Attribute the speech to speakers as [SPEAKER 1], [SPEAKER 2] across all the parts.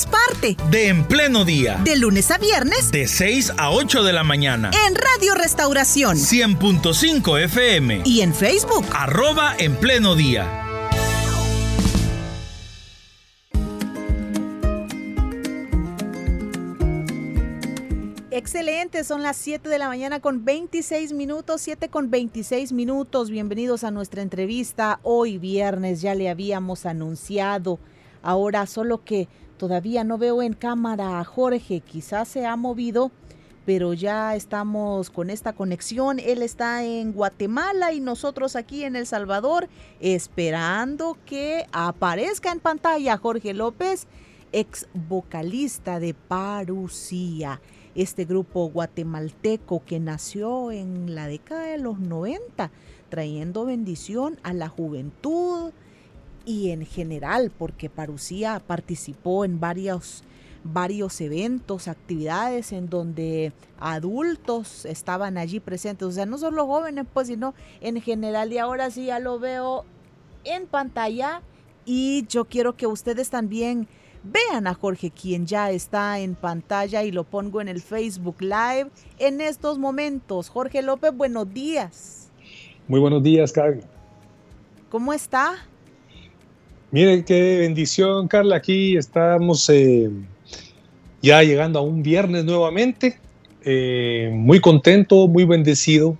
[SPEAKER 1] seamos parte
[SPEAKER 2] de En Pleno Día.
[SPEAKER 1] De lunes a viernes.
[SPEAKER 2] De 6 a 8 de la mañana.
[SPEAKER 1] En Radio Restauración.
[SPEAKER 2] 100.5 FM.
[SPEAKER 1] Y en Facebook.
[SPEAKER 2] Arroba En Pleno Día.
[SPEAKER 3] Excelente, son las 7 de la mañana con 26 minutos, 7 con 26 minutos. Bienvenidos a nuestra entrevista. Hoy viernes ya le habíamos anunciado. Ahora solo que Todavía no veo en cámara a Jorge, quizás se ha movido, pero ya estamos con esta conexión. Él está en Guatemala y nosotros aquí en El Salvador esperando que aparezca en pantalla Jorge López, ex vocalista de Parucía, este grupo guatemalteco que nació en la década de los 90, trayendo bendición a la juventud, y en general, porque Parucía participó en varios, varios eventos, actividades en donde adultos estaban allí presentes, o sea, no solo jóvenes, pues, sino en general, y ahora sí ya lo veo en pantalla y yo quiero que ustedes también vean a Jorge, quien ya está en pantalla y lo pongo en el Facebook Live en estos momentos. Jorge López, buenos días.
[SPEAKER 4] Muy buenos días, Carmen.
[SPEAKER 3] ¿Cómo está?
[SPEAKER 4] Mire qué bendición, Carla. Aquí estamos eh, ya llegando a un viernes nuevamente. Eh, muy contento, muy bendecido,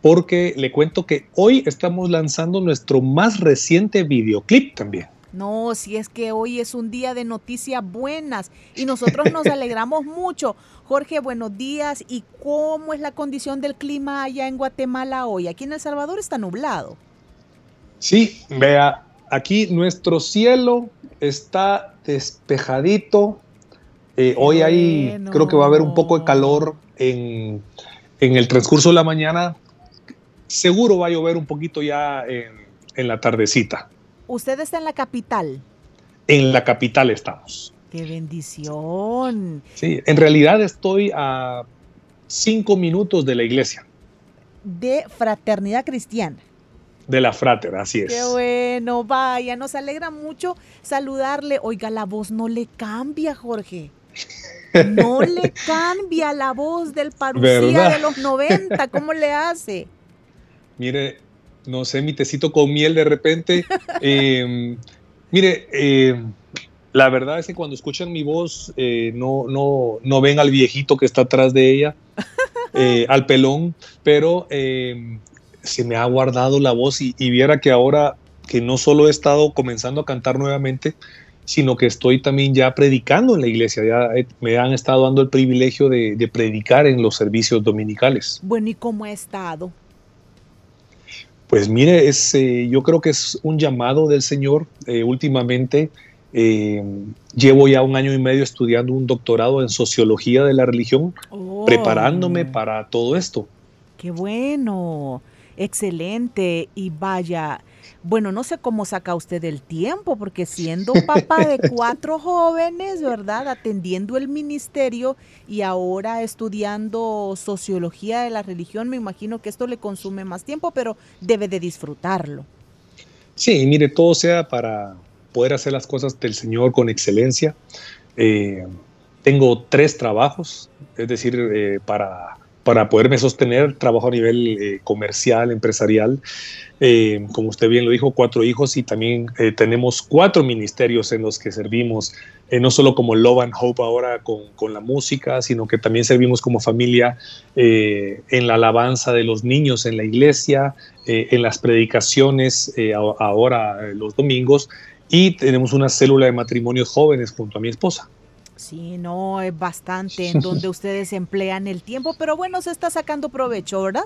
[SPEAKER 4] porque le cuento que hoy estamos lanzando nuestro más reciente videoclip también.
[SPEAKER 3] No, si es que hoy es un día de noticias buenas y nosotros nos alegramos mucho. Jorge, buenos días. ¿Y cómo es la condición del clima allá en Guatemala hoy? Aquí en El Salvador está nublado.
[SPEAKER 4] Sí, vea, aquí nuestro cielo está despejadito. Eh, hoy hay, creo que va a haber un poco de calor en, el transcurso de la mañana. Seguro va a llover un poquito ya en, la tardecita.
[SPEAKER 3] ¿Usted está en la capital?
[SPEAKER 4] En la capital estamos.
[SPEAKER 3] ¡Qué bendición!
[SPEAKER 4] Sí, en realidad estoy a cinco minutos de la iglesia.
[SPEAKER 3] De Fraternidad Cristiana
[SPEAKER 4] de la frater, así es.
[SPEAKER 3] Qué bueno, vaya, nos alegra mucho saludarle. Oiga, la voz no le cambia, Jorge. No le cambia la voz del parucía de los 90, ¿cómo le hace?
[SPEAKER 4] Mire, no sé, mi tecito con miel de repente. Em, mire, em, la verdad es que cuando escuchan mi voz eh, no, no, no ven al viejito que está atrás de ella, eh, al pelón, pero em, se me ha guardado la voz y, viera que ahora que no solo he estado comenzando a cantar nuevamente, sino que estoy también ya predicando en la iglesia, ya me han estado dando el privilegio de, predicar en los servicios dominicales.
[SPEAKER 3] Bueno, ¿y cómo ha estado?
[SPEAKER 4] Pues mire, es, eh, yo creo que es un llamado del Señor. Eh, últimamente eh, llevo ya un año y medio estudiando un doctorado en sociología de la religión, oh. preparándome para todo esto.
[SPEAKER 3] Qué bueno. Excelente y vaya, bueno, no sé cómo saca usted el tiempo, porque siendo papá de cuatro jóvenes, ¿verdad? Atendiendo el ministerio y ahora estudiando sociología de la religión, me imagino que esto le consume más tiempo, pero debe de disfrutarlo.
[SPEAKER 4] Sí, mire, todo sea para poder hacer las cosas del Señor con excelencia. Eh, tengo tres trabajos, es decir, eh, para para poderme sostener, trabajo a nivel eh, comercial, empresarial. Eh, como usted bien lo dijo, cuatro hijos y también eh, tenemos cuatro ministerios en los que servimos, no solo como Love and Hope ahora con, con, la música, sino que también servimos como familia en la alabanza de los niños en la iglesia, en las predicaciones ahora los domingos y tenemos una célula de matrimonios jóvenes junto a mi esposa.
[SPEAKER 3] Sí, no, es bastante en donde ustedes emplean el tiempo, pero bueno, se está sacando provecho, ¿verdad?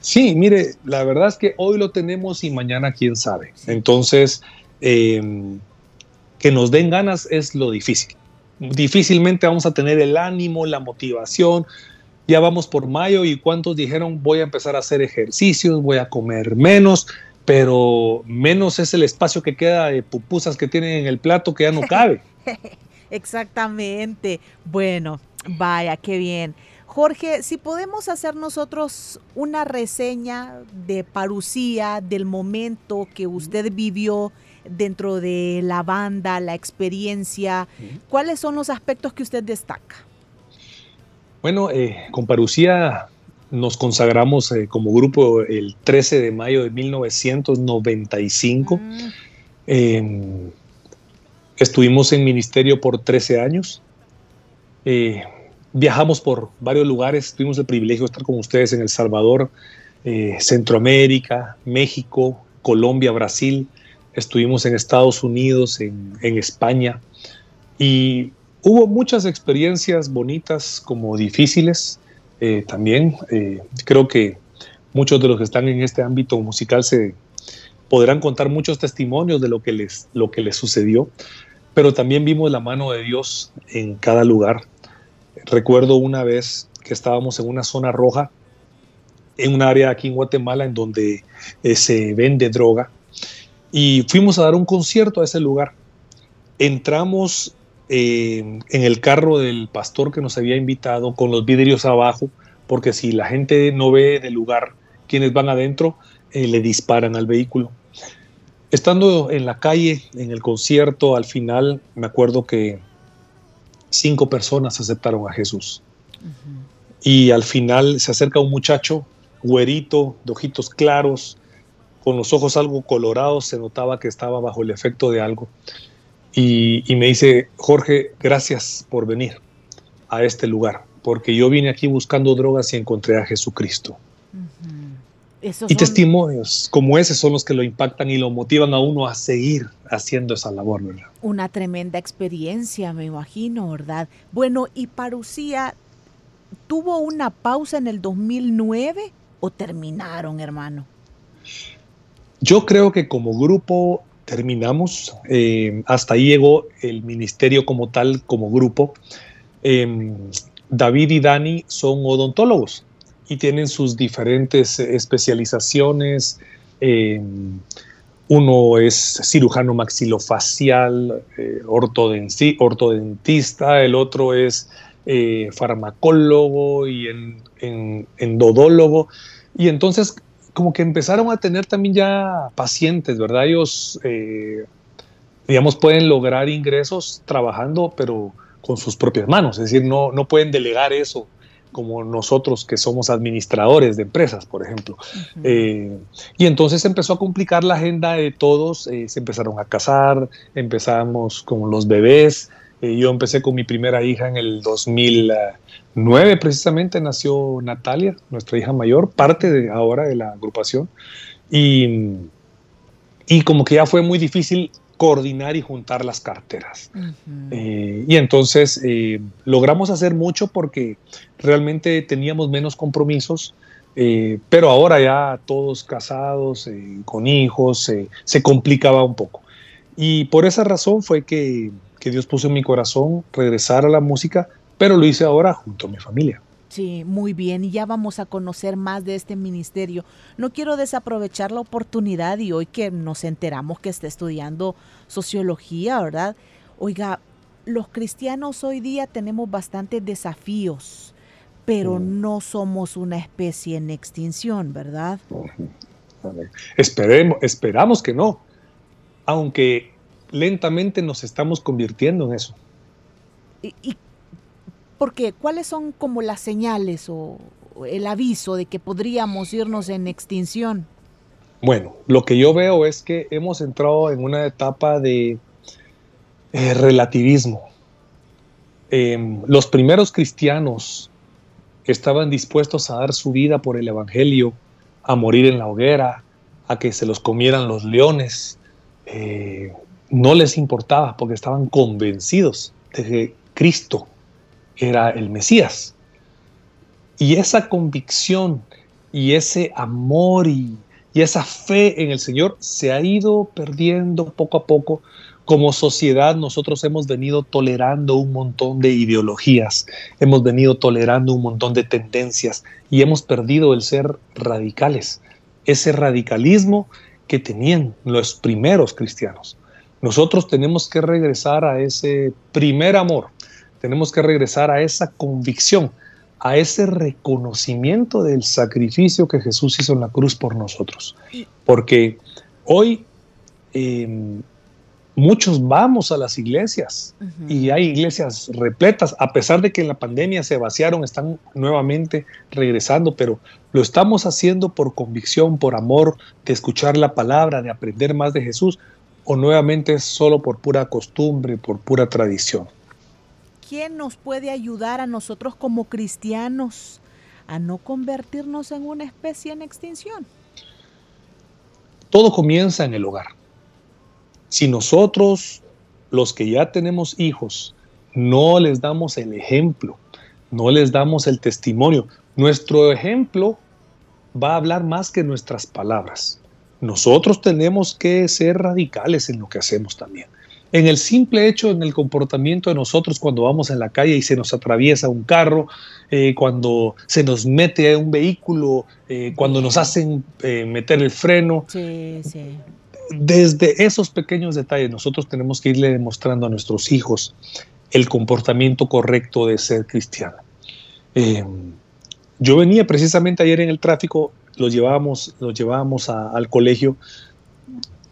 [SPEAKER 4] Sí, mire, la verdad es que hoy lo tenemos y mañana quién sabe. Entonces, em, que nos den ganas es lo difícil. Difícilmente vamos a tener el ánimo, la motivación, ya vamos por mayo y cuántos dijeron voy a empezar a hacer ejercicios, voy a comer menos, pero menos es el espacio que queda de pupusas que tienen en el plato que ya no cabe.
[SPEAKER 3] Exactamente. Bueno, vaya, qué bien. Jorge, si podemos hacer nosotros una reseña de parucía, del momento que usted vivió dentro de la banda, la experiencia, ¿cuáles son los aspectos que usted destaca?
[SPEAKER 4] Bueno, eh, con Parucía nos consagramos eh, como grupo el 13 de mayo de 1995. Em, estuvimos en ministerio por 13 años. Eh, viajamos por varios lugares, tuvimos el privilegio de estar con ustedes en El Salvador, eh, Centroamérica, México, Colombia, Brasil, estuvimos en Estados Unidos, en, España, y hubo muchas experiencias bonitas como difíciles eh, también. Creo que muchos de los que están en este ámbito musical se podrán contar muchos testimonios de lo que les, lo que les sucedió, pero también vimos la mano de Dios en cada lugar Recuerdo una vez que estábamos en una zona roja, en un área aquí en Guatemala en donde eh, se vende droga, y fuimos a dar un concierto a ese lugar. Entramos eh, en el carro del pastor que nos había invitado con los vidrios abajo, porque si la gente no ve del lugar quienes van adentro, eh, le disparan al vehículo. Estando en la calle, en el concierto, al final me acuerdo que cinco personas aceptaron a Jesús. Y al final se acerca un muchacho, güerito, de ojitos claros, con los ojos algo colorados, se notaba que estaba bajo el efecto de algo. Y, me dice, Jorge, gracias por venir a este lugar, porque yo vine aquí buscando drogas y encontré a Jesucristo y testimonios como ese son los que lo impactan y lo motivan a uno a seguir haciendo esa labor, ¿verdad?
[SPEAKER 3] Una tremenda experiencia, me imagino, ¿verdad? Bueno, ¿y Parucía tuvo una pausa en el 2009 o terminaron, hermano?
[SPEAKER 4] Yo creo que como grupo terminamos, eh, hasta ahí llegó el ministerio como tal, como grupo. Em, David y Dani son odontólogos y tienen sus diferentes eh, especializaciones. Eh, uno es cirujano maxilofacial, eh, ortodentista, el otro es farmacólogo y en, endodólogo. Y entonces como que empezaron a tener también ya pacientes, ¿verdad? Ellos, digamos, pueden lograr ingresos trabajando, pero con sus propias manos, es decir, no, no pueden delegar eso como nosotros que somos administradores de empresas, por ejemplo. Eh, y entonces empezó a complicar la agenda de todos, eh, se empezaron a casar, empezamos con los bebés. Eh, yo empecé con mi primera hija en el 2009, precisamente nació Natalia, nuestra hija mayor, parte de ahora de la agrupación. Y, y como que ya fue muy difícil coordinar y juntar las carteras. Eh, y entonces eh, logramos hacer mucho porque realmente teníamos menos compromisos, eh, pero ahora ya todos casados, con hijos, se complicaba un poco. Y por esa razón fue que, que Dios puso en mi corazón regresar a la música, pero lo hice ahora junto a mi familia.
[SPEAKER 3] Sí, muy bien, y ya vamos a conocer más de este ministerio. No quiero desaprovechar la oportunidad y hoy que nos enteramos que está estudiando sociología, ¿verdad? Oiga, los cristianos hoy día tenemos bastantes desafíos, pero mm. no somos una especie en extinción, ¿verdad?
[SPEAKER 4] Esperemos, esperamos que no, aunque lentamente nos estamos convirtiendo en eso.
[SPEAKER 3] ¿Y, porque, ¿cuáles son como las señales o el aviso de que podríamos irnos en extinción?
[SPEAKER 4] Bueno, lo que yo veo es que hemos entrado en una etapa de eh, relativismo. Em, los primeros cristianos que estaban dispuestos a dar su vida por el Evangelio, a morir en la hoguera, a que se los comieran los leones, eh, no les importaba porque estaban convencidos de que Cristo era el Mesías. Y esa convicción y ese amor y, esa fe en el Señor se ha ido perdiendo poco a poco como sociedad nosotros hemos venido tolerando un montón de ideologías, hemos venido tolerando un montón de tendencias y hemos perdido el ser radicales, ese radicalismo que tenían los primeros cristianos. Nosotros tenemos que regresar a ese primer amor, tenemos que regresar a esa convicción, a ese reconocimiento del sacrificio que Jesús hizo en la cruz por nosotros. Porque hoy eh, muchos vamos a las iglesias uh -huh. y hay iglesias repletas, a pesar de que en la pandemia se vaciaron, están nuevamente regresando, pero lo estamos haciendo por convicción, por amor de escuchar la palabra, de aprender más de Jesús, o nuevamente solo por pura costumbre, por pura tradición.
[SPEAKER 3] ¿Quién nos puede ayudar a nosotros como cristianos a no convertirnos en una especie en extinción?
[SPEAKER 4] Todo comienza en el hogar. Si nosotros, los que ya tenemos hijos, no les damos el ejemplo, no les damos el testimonio, nuestro ejemplo va a hablar más que nuestras palabras. Nosotros tenemos que ser radicales en lo que hacemos también. En el simple hecho, en el comportamiento de nosotros cuando vamos en la calle y se nos atraviesa un carro, eh, cuando se nos mete un vehículo, eh, cuando nos hacen eh, meter el freno.
[SPEAKER 3] Sí, sí
[SPEAKER 4] desde esos pequeños detalles nosotros tenemos que irle demostrando a nuestros hijos el comportamiento correcto de ser cristiano. Yo venía precisamente ayer en el tráfico, los llevábamos, los llevábamos a, al colegio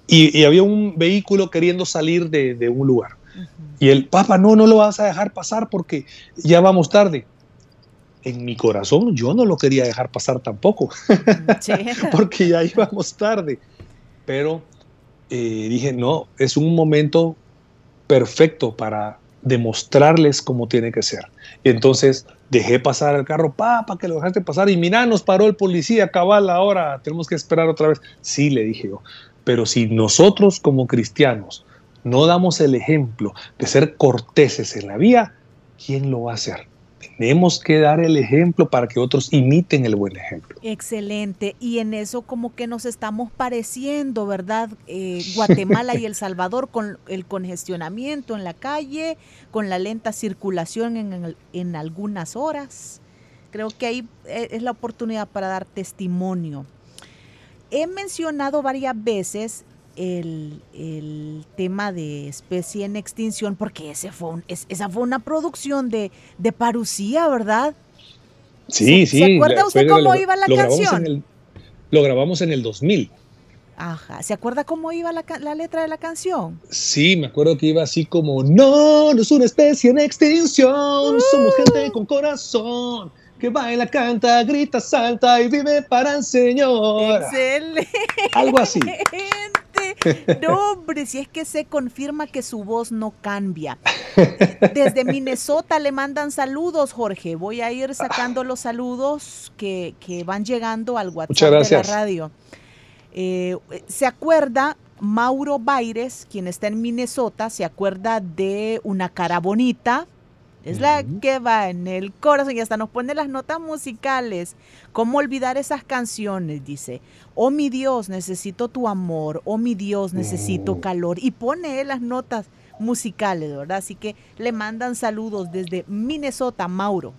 [SPEAKER 4] y, y, había un vehículo queriendo salir de, de un lugar. Uh -huh. Y el papá, no, no lo vas a dejar pasar porque ya vamos tarde. En mi corazón yo no lo quería dejar pasar tampoco, sí. porque ya íbamos tarde. Pero eh, dije, no, es un momento perfecto para demostrarles cómo tiene que ser. Y entonces dejé pasar el carro, papá, que lo dejaste pasar. Y mira, nos paró el policía, cabal, ahora tenemos que esperar otra vez. Sí, le dije yo. Pero si nosotros como cristianos no damos el ejemplo de ser corteses en la vía, ¿quién lo va a hacer? Tenemos que dar el ejemplo para que otros imiten el buen ejemplo.
[SPEAKER 3] Excelente. Y en eso como que nos estamos pareciendo, ¿verdad? Eh, Guatemala y El Salvador con el congestionamiento en la calle, con la lenta circulación en, en algunas horas. Creo que ahí eh, es la oportunidad para dar testimonio. He mencionado varias veces el, el, tema de especie en extinción, porque ese fue un, es, esa fue una producción de, de Parucía, ¿verdad?
[SPEAKER 4] Sí, sí.
[SPEAKER 3] ¿Se acuerda usted cómo lo, iba la
[SPEAKER 4] lo
[SPEAKER 3] canción?
[SPEAKER 4] El, lo grabamos en el 2000.
[SPEAKER 3] Ajá. ¿Se acuerda cómo iba la, la, letra de la canción?
[SPEAKER 4] Sí, me acuerdo que iba así como, no, no es una especie en extinción, uh. somos gente con corazón que baila, canta, grita, salta y vive para el Señor.
[SPEAKER 3] Excelente.
[SPEAKER 4] Algo así.
[SPEAKER 3] No, hombre, si es que se confirma que su voz no cambia. Desde Minnesota le mandan saludos, Jorge. Voy a ir sacando los saludos que, que van llegando al WhatsApp de la radio. Eh, ¿Se acuerda? Mauro Baires, quien está en Minnesota, se acuerda de una cara bonita, es la que va en el corazón y hasta nos pone las notas musicales. ¿Cómo olvidar esas canciones? Dice, oh mi Dios, necesito tu amor, oh mi Dios, necesito calor. Y pone las notas musicales, ¿verdad? Así que le mandan saludos desde Minnesota, Mauro.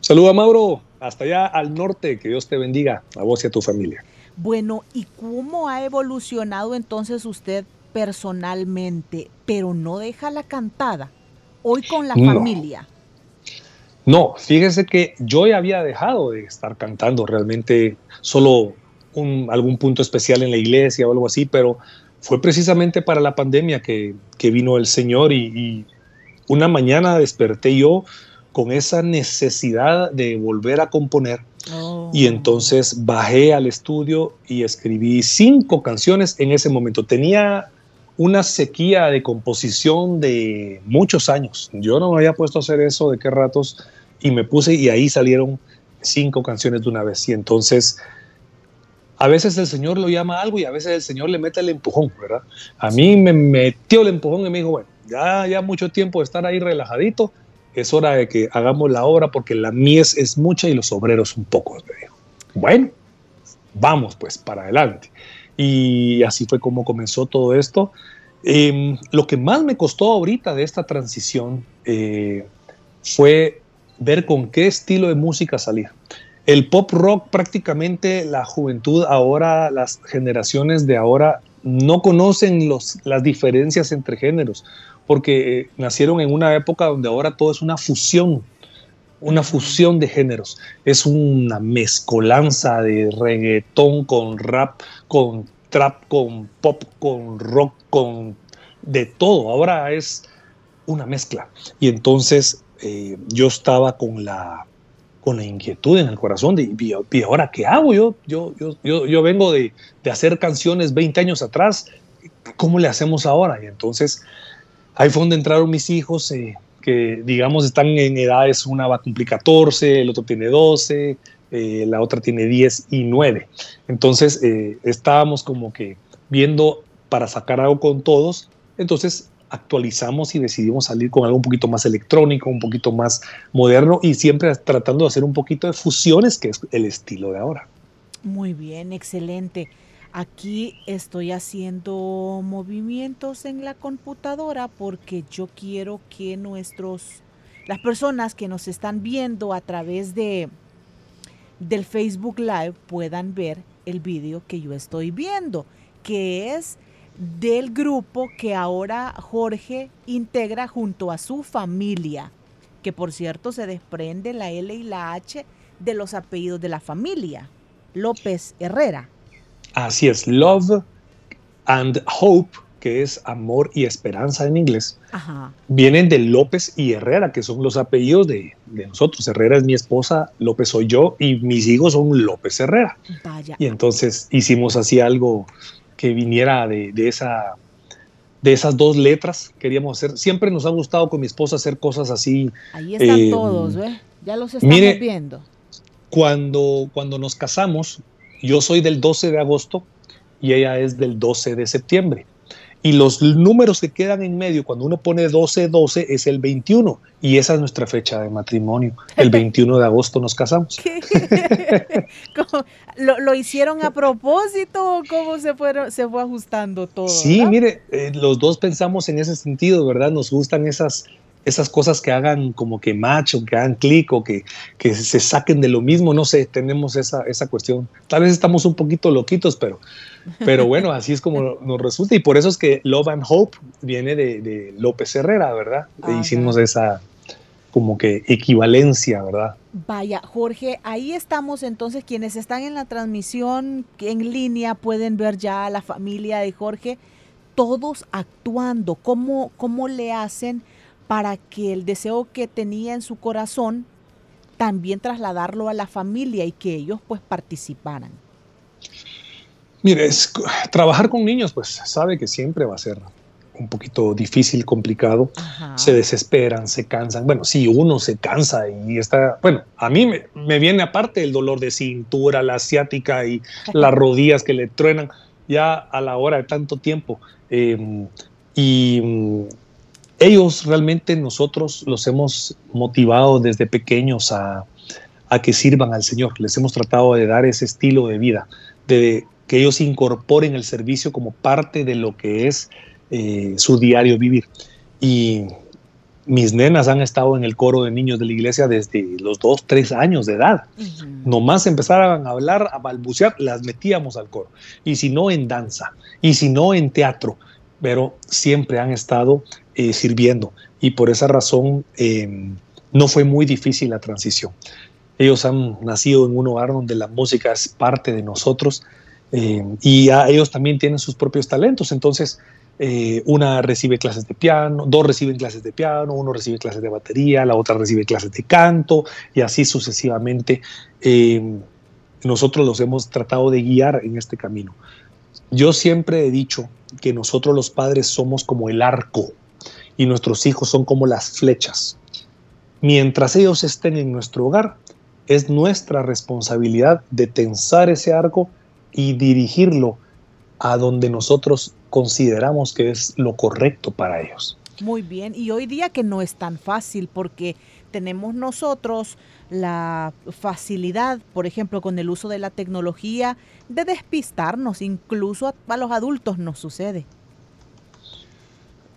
[SPEAKER 4] Saluda Mauro, hasta allá al norte, que Dios te bendiga, a vos y a tu familia.
[SPEAKER 3] Bueno, ¿y cómo ha evolucionado entonces usted personalmente, pero no deja la cantada? Hoy con la no. familia?
[SPEAKER 4] No, fíjese que yo ya había dejado de estar cantando realmente solo un, algún punto especial en la iglesia o algo así, pero fue precisamente para la pandemia que, que vino el Señor y, y, una mañana desperté yo con esa necesidad de volver a componer. Oh. Y entonces bajé al estudio y escribí cinco canciones en ese momento. Tenía una sequía de composición de muchos años. Yo no me había puesto a hacer eso de qué ratos y me puse y ahí salieron cinco canciones de una vez. Y entonces, a veces el Señor lo llama algo y a veces el Señor le mete el empujón, ¿verdad? A mí me metió el empujón y me dijo, bueno, ya, ya mucho tiempo de estar ahí relajadito, es hora de que hagamos la obra porque la mies es mucha y los obreros un pocos, me dijo. Bueno, vamos pues para adelante. Y así fue como comenzó todo esto. Em, lo que más me costó ahorita de esta transición eh, fue ver con qué estilo de música salir. El pop rock prácticamente la juventud ahora, las generaciones de ahora no conocen los, las diferencias entre géneros, porque eh, nacieron en una época donde ahora todo es una fusión, una fusión de géneros. Es una mezcolanza de reggaetón con rap, con trap, con pop, con rock, con de todo. Ahora es una mezcla. Y entonces eh, yo estaba con la, con la inquietud en el corazón de, ¿y ahora qué hago? Yo, yo, yo, yo, vengo de, hacer canciones 20 años atrás, ¿cómo le hacemos ahora? Y entonces ahí fue donde entraron mis hijos, eh, que digamos están en edades, una va a cumplir 14, el otro tiene 12, eh, la otra tiene 10 y 9. Entonces estábamos como que viendo para sacar algo con todos, entonces actualizamos y decidimos salir con algo un poquito más electrónico, un poquito más moderno y siempre tratando de hacer un poquito de fusiones, que es el estilo de ahora.
[SPEAKER 3] Muy bien, excelente. Aquí estoy haciendo movimientos en la computadora porque yo quiero que nuestros, las personas que nos están viendo a través de del Facebook Live puedan ver el vídeo que yo estoy viendo, que es del grupo que ahora Jorge integra junto a su familia, que por cierto se desprende la L y la H de los apellidos de la familia, López Herrera.
[SPEAKER 4] Así es, Love and Hope, que es amor y esperanza en inglés, vienen de López y Herrera, que son los apellidos de, de, nosotros. Herrera es mi esposa, López soy yo y mis hijos son López Herrera. Vaya. Y entonces hicimos así algo que viniera de, esa, de esas dos letras. Queríamos hacer, siempre nos ha gustado con mi esposa hacer cosas así.
[SPEAKER 3] Ahí están eh, todos, ¿ves? Ya los estamos viendo.
[SPEAKER 4] Cuando, cuando nos casamos, yo soy del 12 de agosto y ella es del 12 de septiembre. Y los números que quedan en medio, cuando uno pone 12-12, es el 21. Y esa es nuestra fecha de matrimonio. El 21 de agosto nos casamos.
[SPEAKER 3] ¿Lo, hicieron a propósito o cómo se, fueron, se fue ajustando todo?
[SPEAKER 4] Sí, mire, eh, los dos pensamos en ese sentido, ¿verdad? Nos gustan esas, esas cosas que hagan como que macho, que hagan clic o que, que se saquen de lo mismo, no sé, tenemos esa, esa cuestión. Tal vez estamos un poquito loquitos, pero pero bueno, así es como nos resulta. Y por eso es que Love and Hope viene de, López Herrera, ¿verdad? Hicimos esa como que equivalencia, ¿verdad?
[SPEAKER 3] Vaya, Jorge, ahí estamos entonces, quienes están en la transmisión en línea pueden ver ya a la familia de Jorge, todos actuando, ¿cómo, cómo le hacen para que el deseo que tenía en su corazón también trasladarlo a la familia y que ellos pues participaran?
[SPEAKER 4] Mire, trabajar con niños, pues sabe que siempre va a ser un poquito difícil, complicado. Se desesperan, se cansan. Bueno, si uno se cansa y está, bueno, a mí me, viene aparte el dolor de cintura, la asiática y las rodillas que le truenan ya a la hora de tanto tiempo. Em, y mm, ellos realmente nosotros los hemos motivado desde pequeños a, a que sirvan al Señor. Les hemos tratado de dar ese estilo de vida, de que ellos incorporen el servicio como parte de lo que es eh, su diario vivir. Y mis nenas han estado en el coro de niños de la iglesia desde los dos, tres años de edad. Nomás empezaban a hablar, a balbucear, las metíamos al coro. Y si no en danza, y si no en teatro, pero siempre han estado eh, sirviendo. Y por esa razón em, no fue muy difícil la transición. Ellos han nacido en un hogar donde la música es parte de nosotros eh, y ellos también tienen sus propios talentos. Entonces, eh, una recibe clases de piano, dos reciben clases de piano, uno recibe clases de batería, la otra recibe clases de canto y así sucesivamente. Eh, nosotros los hemos tratado de guiar en este camino. Yo siempre he dicho que nosotros los padres somos como el arco y nuestros hijos son como las flechas. Mientras ellos estén en nuestro hogar, es nuestra responsabilidad de tensar ese arco y dirigirlo a donde nosotros consideramos que es lo correcto para ellos.
[SPEAKER 3] Muy bien, y hoy día que no es tan fácil porque tenemos nosotros la facilidad, por ejemplo, con el uso de la tecnología, de despistarnos, incluso a, los adultos nos sucede.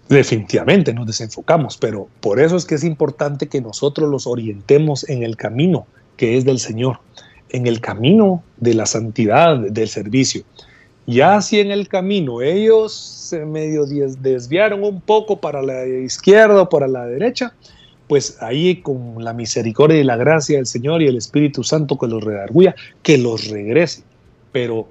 [SPEAKER 4] definitivamente nos desenfocamos, pero por eso es que es importante que nosotros los orientemos en el camino que es del Señor, en el camino de la santidad, del servicio. Ya si en el camino ellos se medio desviaron un poco para la izquierda o para la derecha, pues ahí con la misericordia y la gracia del Señor y el Espíritu Santo que los redarguya, que los regrese. Pero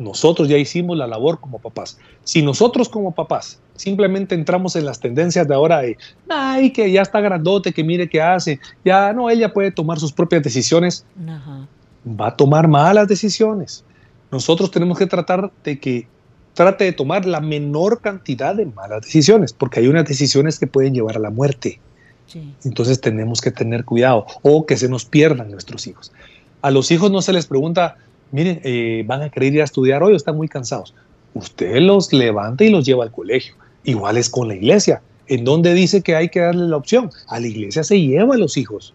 [SPEAKER 4] nosotros ya hicimos la labor como papás. Si nosotros como papás simplemente entramos en las tendencias de ahora de, ay, que ya está grandote, que mire qué hace, ya no, ella puede tomar sus propias decisiones, va a tomar malas decisiones. Nosotros tenemos que tratar de que trate de tomar la menor cantidad de malas decisiones, porque hay unas decisiones que pueden llevar a la muerte. Entonces tenemos que tener cuidado o que se nos pierdan nuestros hijos. A los hijos no se les pregunta, miren, eh, van a querer ir a estudiar hoy o están muy cansados. Usted los levanta y los lleva al colegio. Igual es con la iglesia. ¿En dónde dice que hay que darle la opción? A la iglesia se lleva a los hijos.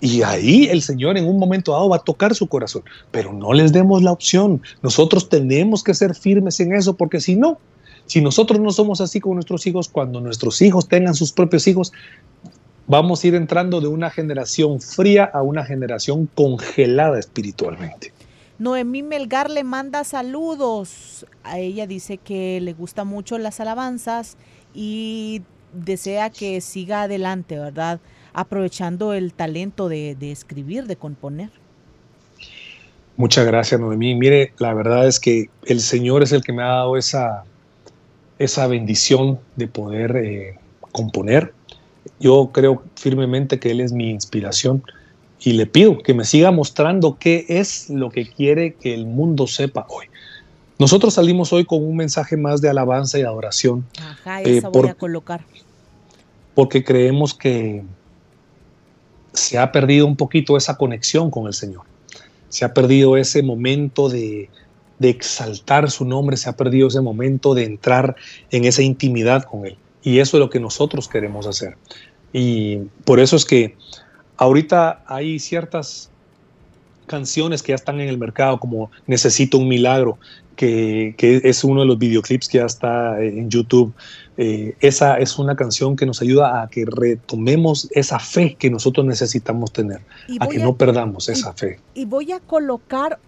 [SPEAKER 4] Y ahí el Señor en un momento dado va a tocar su corazón. Pero no les demos la opción. Nosotros tenemos que ser firmes en eso porque si no, si nosotros no somos así con nuestros hijos, cuando nuestros hijos tengan sus propios hijos, vamos a ir entrando de una generación fría a una generación congelada espiritualmente.
[SPEAKER 3] Noemí Melgar le manda saludos. A ella dice que le gusta mucho las alabanzas y desea que siga adelante, ¿verdad? Aprovechando el talento de, de escribir, de componer.
[SPEAKER 4] Muchas gracias, Noemí. Mire, la verdad es que el Señor es el que me ha dado esa, esa bendición de poder eh, componer. Yo creo firmemente que Él es mi inspiración y le pido que me siga mostrando qué es lo que quiere que el mundo sepa hoy. Nosotros salimos hoy con un mensaje más de alabanza y adoración.
[SPEAKER 3] Ajá, esa eh, voy a colocar.
[SPEAKER 4] Porque creemos que se ha perdido un poquito esa conexión con el Señor. Se ha perdido ese momento de, de exaltar su nombre, se ha perdido ese momento de entrar en esa intimidad con Él. Y eso es lo que nosotros queremos hacer. Y por eso es que ahorita hay ciertas canciones que ya están en el mercado, como Necesito un Milagro, que, es uno de los videoclips que ya está en YouTube. Eh, esa es una canción que nos ayuda a que retomemos esa fe que nosotros necesitamos tener, a que no perdamos esa fe.
[SPEAKER 3] Y voy a colocar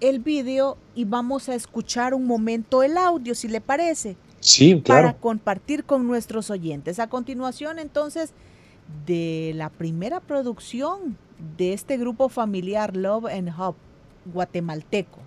[SPEAKER 3] el vídeo y vamos a escuchar un momento el audio, si le parece.
[SPEAKER 4] Sí, claro.
[SPEAKER 3] Para compartir con nuestros oyentes. A continuación, entonces, de la primera producción de este grupo familiar Love and Hope guatemalteco.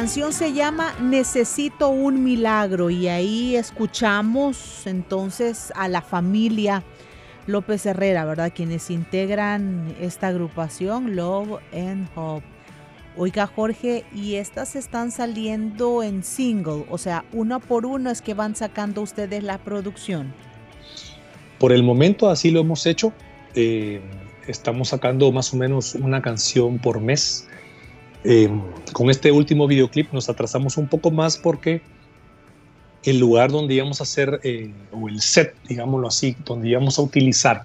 [SPEAKER 3] Canción se llama Necesito un milagro y ahí escuchamos entonces a la familia López Herrera, ¿verdad? Quienes integran esta agrupación Love and Hope. Oiga Jorge, y estas están saliendo en single, o sea, uno por uno es que van sacando ustedes la producción.
[SPEAKER 4] Por el momento así lo hemos hecho. Eh, estamos sacando más o menos una canción por mes. Eh, con este último videoclip nos atrasamos un poco más porque el lugar donde íbamos a hacer, eh, o el set, digámoslo así, donde íbamos a utilizar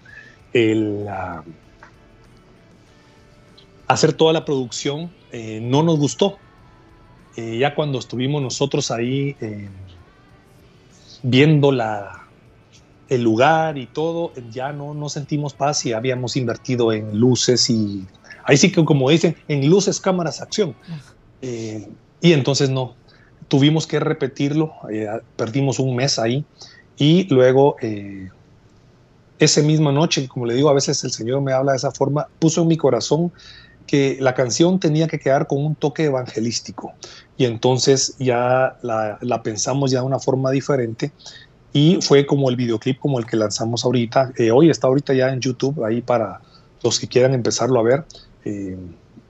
[SPEAKER 4] el, hacer toda la producción, eh, no nos gustó. ya cuando estuvimos nosotros ahí viendo la, el lugar y todo, ya no, no sentimos paz y habíamos invertido en luces y Ahí sí que, como dicen, en luces, cámaras, acción. Eh, y entonces no, tuvimos que repetirlo, eh, perdimos un mes ahí y luego eh, esa misma noche, como le digo, a veces el Señor me habla de esa forma, puso en mi corazón que la canción tenía que quedar con un toque evangelístico. Y entonces ya la, la pensamos ya de una forma diferente y fue como el videoclip como el que lanzamos ahorita, hoy está ahorita ya en YouTube ahí para los que quieran empezarlo a ver eh,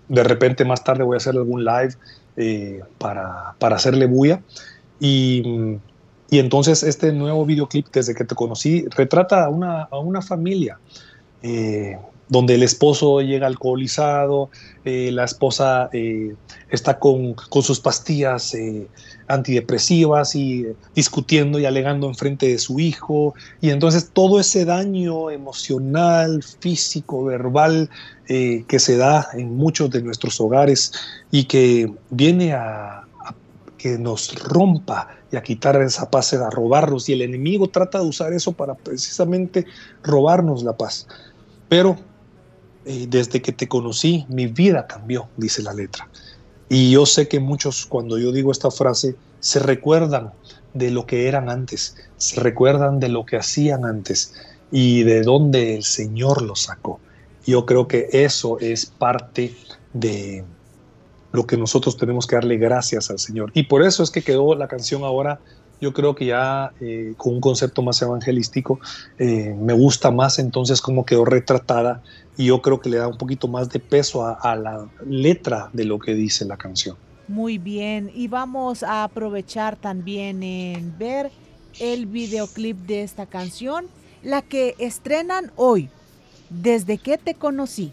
[SPEAKER 4] de repente más tarde voy a hacer algún live eh, para, para, hacerle bulla. Y, y, entonces este nuevo videoclip, desde que te conocí, retrata a una, a una familia. Eh, donde el esposo llega alcoholizado, eh, la esposa eh, está con, sus pastillas eh, antidepresivas y discutiendo y alegando en frente de su hijo. Y entonces todo ese daño emocional, físico, verbal que se da en muchos de nuestros hogares y que viene a, que nos rompa y a quitar esa paz, a robarnos. Y el enemigo trata de usar eso para precisamente robarnos la paz. Pero desde que te conocí, mi vida cambió, dice la letra. Y yo sé que muchos, cuando yo digo esta frase, se recuerdan de lo que eran antes, se recuerdan de lo que hacían antes y de dónde el Señor los sacó. Yo creo que eso es parte de lo que nosotros tenemos que darle gracias al Señor. Y por eso es que quedó la canción ahora yo creo que ya eh, con un concepto más evangelístico eh, me gusta más entonces cómo quedó retratada y yo creo que le da un poquito más de peso a, la letra de lo que dice la canción.
[SPEAKER 3] Muy bien, y vamos a aprovechar también en ver el videoclip de esta canción, la que estrenan hoy, Desde que te conocí.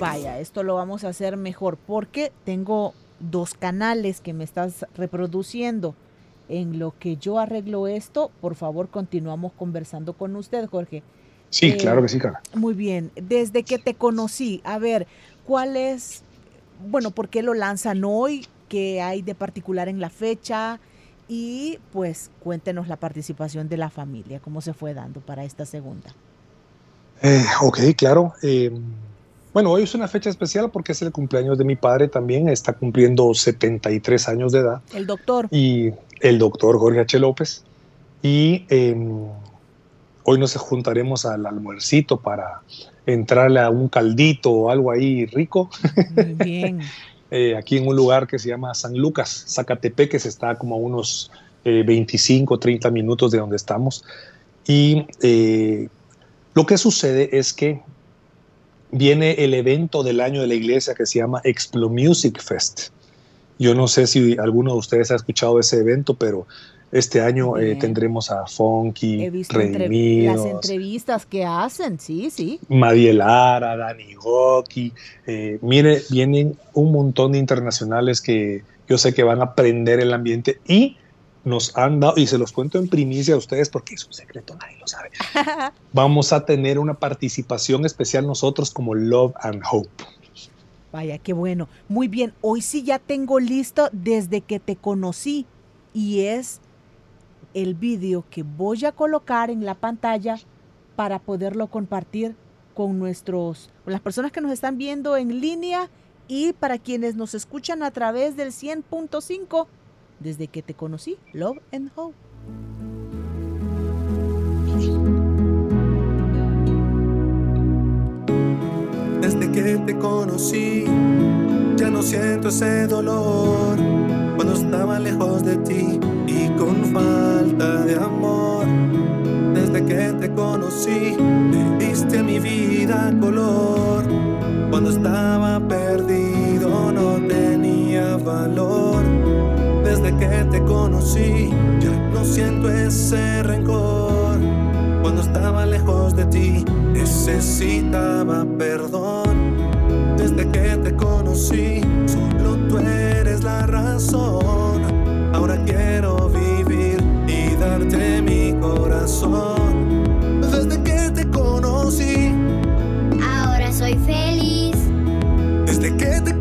[SPEAKER 3] Vaya, esto lo vamos a hacer mejor porque tengo dos canales que me estás reproduciendo. En lo que yo arreglo esto, por favor, continuamos conversando con usted, Jorge.
[SPEAKER 4] Sí, eh, claro que sí, cara.
[SPEAKER 3] Muy bien. Desde que te conocí, a ver, ¿cuál es, bueno, por qué lo lanzan hoy? ¿Qué hay de particular en la fecha? Y pues cuéntenos la participación de la familia, cómo se fue dando para esta segunda.
[SPEAKER 4] Eh, ok, claro. Eh, bueno, hoy es una fecha especial porque es el cumpleaños de mi padre también, está cumpliendo 73 años de edad.
[SPEAKER 3] El doctor.
[SPEAKER 4] Y el doctor Jorge H. López. Y em, hoy nos juntaremos al almuercito para entrarle a un caldito o algo ahí rico.
[SPEAKER 3] Muy bien.
[SPEAKER 4] Eh, aquí en un lugar que se llama San Lucas, Zacatepeque, que está como a unos 25, 30 minutos de donde estamos. Y eh, lo que sucede es que viene el evento del año de la iglesia que se llama Explo Music Fest. Yo no sé si alguno de ustedes ha escuchado ese evento, pero este año eh, tendremos a Funky,
[SPEAKER 3] He visto las entrevistas que hacen, sí, sí.
[SPEAKER 4] Madielara, Dani Hockey. Eh, mire, vienen un montón de internacionales que yo sé que van a aprender el ambiente y nos han dado, y se los cuento en primicia a ustedes porque es un secreto, nadie lo sabe. Vamos a tener una participación especial nosotros como Love and Hope.
[SPEAKER 3] Vaya, qué bueno. Muy bien, hoy sí ya tengo listo desde que te conocí y es el vídeo que voy a colocar en la pantalla para poderlo compartir con nuestros, con las personas que nos están viendo en línea Y para quienes nos escuchan a través del 100.5, desde que te conocí, Love and Hope.
[SPEAKER 5] Desde que te conocí, ya no siento ese dolor cuando estaba lejos de ti y con falta de amor. Desde que te conocí, me diste a mi vida color. Cuando estaba perdido no tenía valor. Desde que te conocí, ya no siento ese rencor. Cuando estaba lejos de ti, necesitaba perdón. Desde que te conocí, solo tú eres la razón. Ahora quiero vivir y darte mi corazón. Desde que te conocí,
[SPEAKER 6] ahora soy feliz.
[SPEAKER 5] Desde que te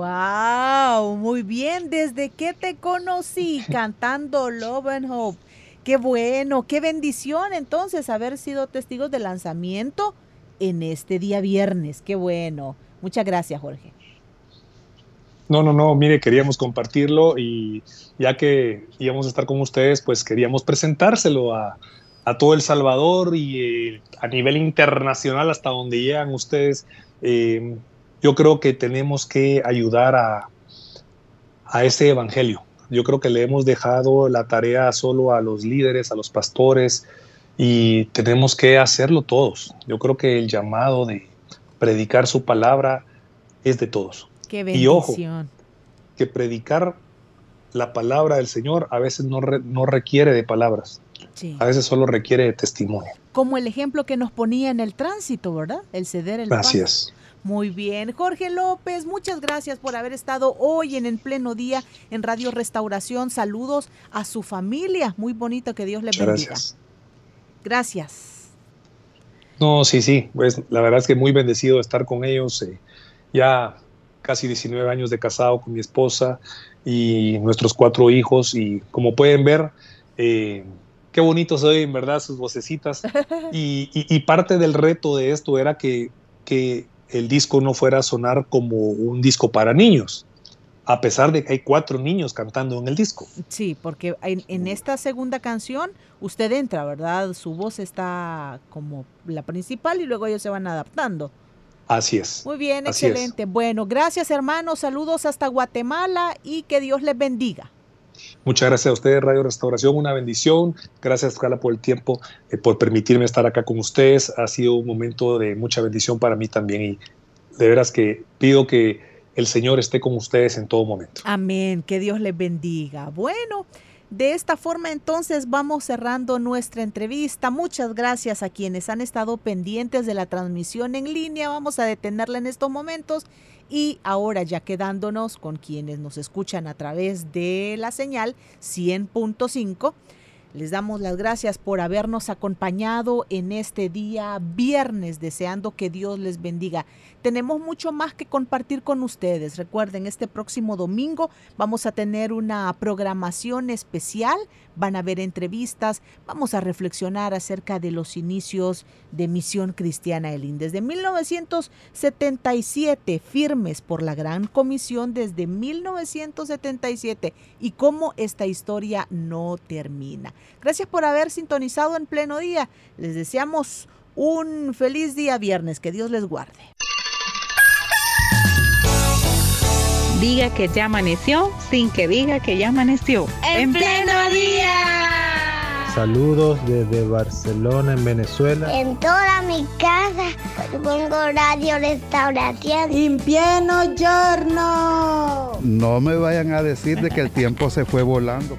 [SPEAKER 3] ¡Wow! Muy bien, desde que te conocí cantando Love and Hope. Qué bueno, qué bendición entonces haber sido testigos del lanzamiento en este día viernes. Qué bueno. Muchas gracias, Jorge.
[SPEAKER 4] No, no, no, mire, queríamos compartirlo y ya que íbamos a estar con ustedes, pues queríamos presentárselo a, a todo El Salvador y eh, a nivel internacional hasta donde llegan ustedes. Eh, yo creo que tenemos que ayudar a, a ese evangelio. Yo creo que le hemos dejado la tarea solo a los líderes, a los pastores, y tenemos que hacerlo todos. Yo creo que el llamado de predicar su palabra es de todos.
[SPEAKER 3] Qué
[SPEAKER 4] Y ojo,
[SPEAKER 3] bendición.
[SPEAKER 4] que predicar la palabra del Señor a veces no, no requiere de palabras. A veces solo requiere de testimonio.
[SPEAKER 3] Como el ejemplo que nos ponía en el tránsito, ¿verdad? El ceder el
[SPEAKER 4] Así es.
[SPEAKER 3] Muy bien, Jorge López, muchas gracias por haber estado hoy en el pleno día en Radio Restauración. Saludos a su familia, muy bonito, que Dios le bendiga. Gracias. Gracias.
[SPEAKER 4] No, sí, sí, pues la verdad es que muy bendecido de estar con ellos. Eh, ya casi 19 años de casado con mi esposa y nuestros cuatro hijos y como pueden ver, eh, qué bonito soy, en verdad, sus vocecitas. Y, parte del reto de esto era que, que el disco no fuera a sonar como un disco para niños, a pesar de que hay cuatro niños cantando en el disco.
[SPEAKER 3] Sí, porque en, esta segunda canción usted entra, ¿verdad? Su voz está como la principal y luego ellos se van adaptando.
[SPEAKER 4] Así es.
[SPEAKER 3] Muy bien, excelente. Bueno, gracias hermanos, saludos hasta Guatemala y que Dios les bendiga.
[SPEAKER 4] Muchas gracias a ustedes, Radio Restauración, una bendición. Gracias, Carla, por el tiempo, eh, por permitirme estar acá con ustedes. Ha sido un momento de mucha bendición para mí también y de veras que pido que el Señor esté con ustedes en todo momento.
[SPEAKER 3] Amén, que Dios les bendiga. Bueno. De esta forma entonces vamos cerrando nuestra entrevista. Muchas gracias a quienes han estado pendientes de la transmisión en línea. Vamos a detenerla en estos momentos y ahora ya quedándonos con quienes nos escuchan a través de la señal 100.5 les damos las gracias por habernos acompañado en este día viernes, deseando que Dios les bendiga. Tenemos mucho más que compartir con ustedes. Recuerden, este próximo domingo vamos a tener una programación especial, van a haber entrevistas, vamos a reflexionar acerca de los inicios de Misión Cristiana Elín. Desde 1977, firmes por la Gran Comisión desde 1977 y cómo esta historia no termina. Gracias por haber sintonizado en pleno día. Les deseamos un feliz día viernes. Que Dios les guarde.
[SPEAKER 7] Diga que ya amaneció sin que diga que ya amaneció.
[SPEAKER 8] En, pleno día.
[SPEAKER 9] Saludos desde Barcelona, en Venezuela.
[SPEAKER 6] En toda mi casa pongo radio restauración.
[SPEAKER 10] En pleno giorno.
[SPEAKER 11] No me vayan a decir de que el tiempo se fue volando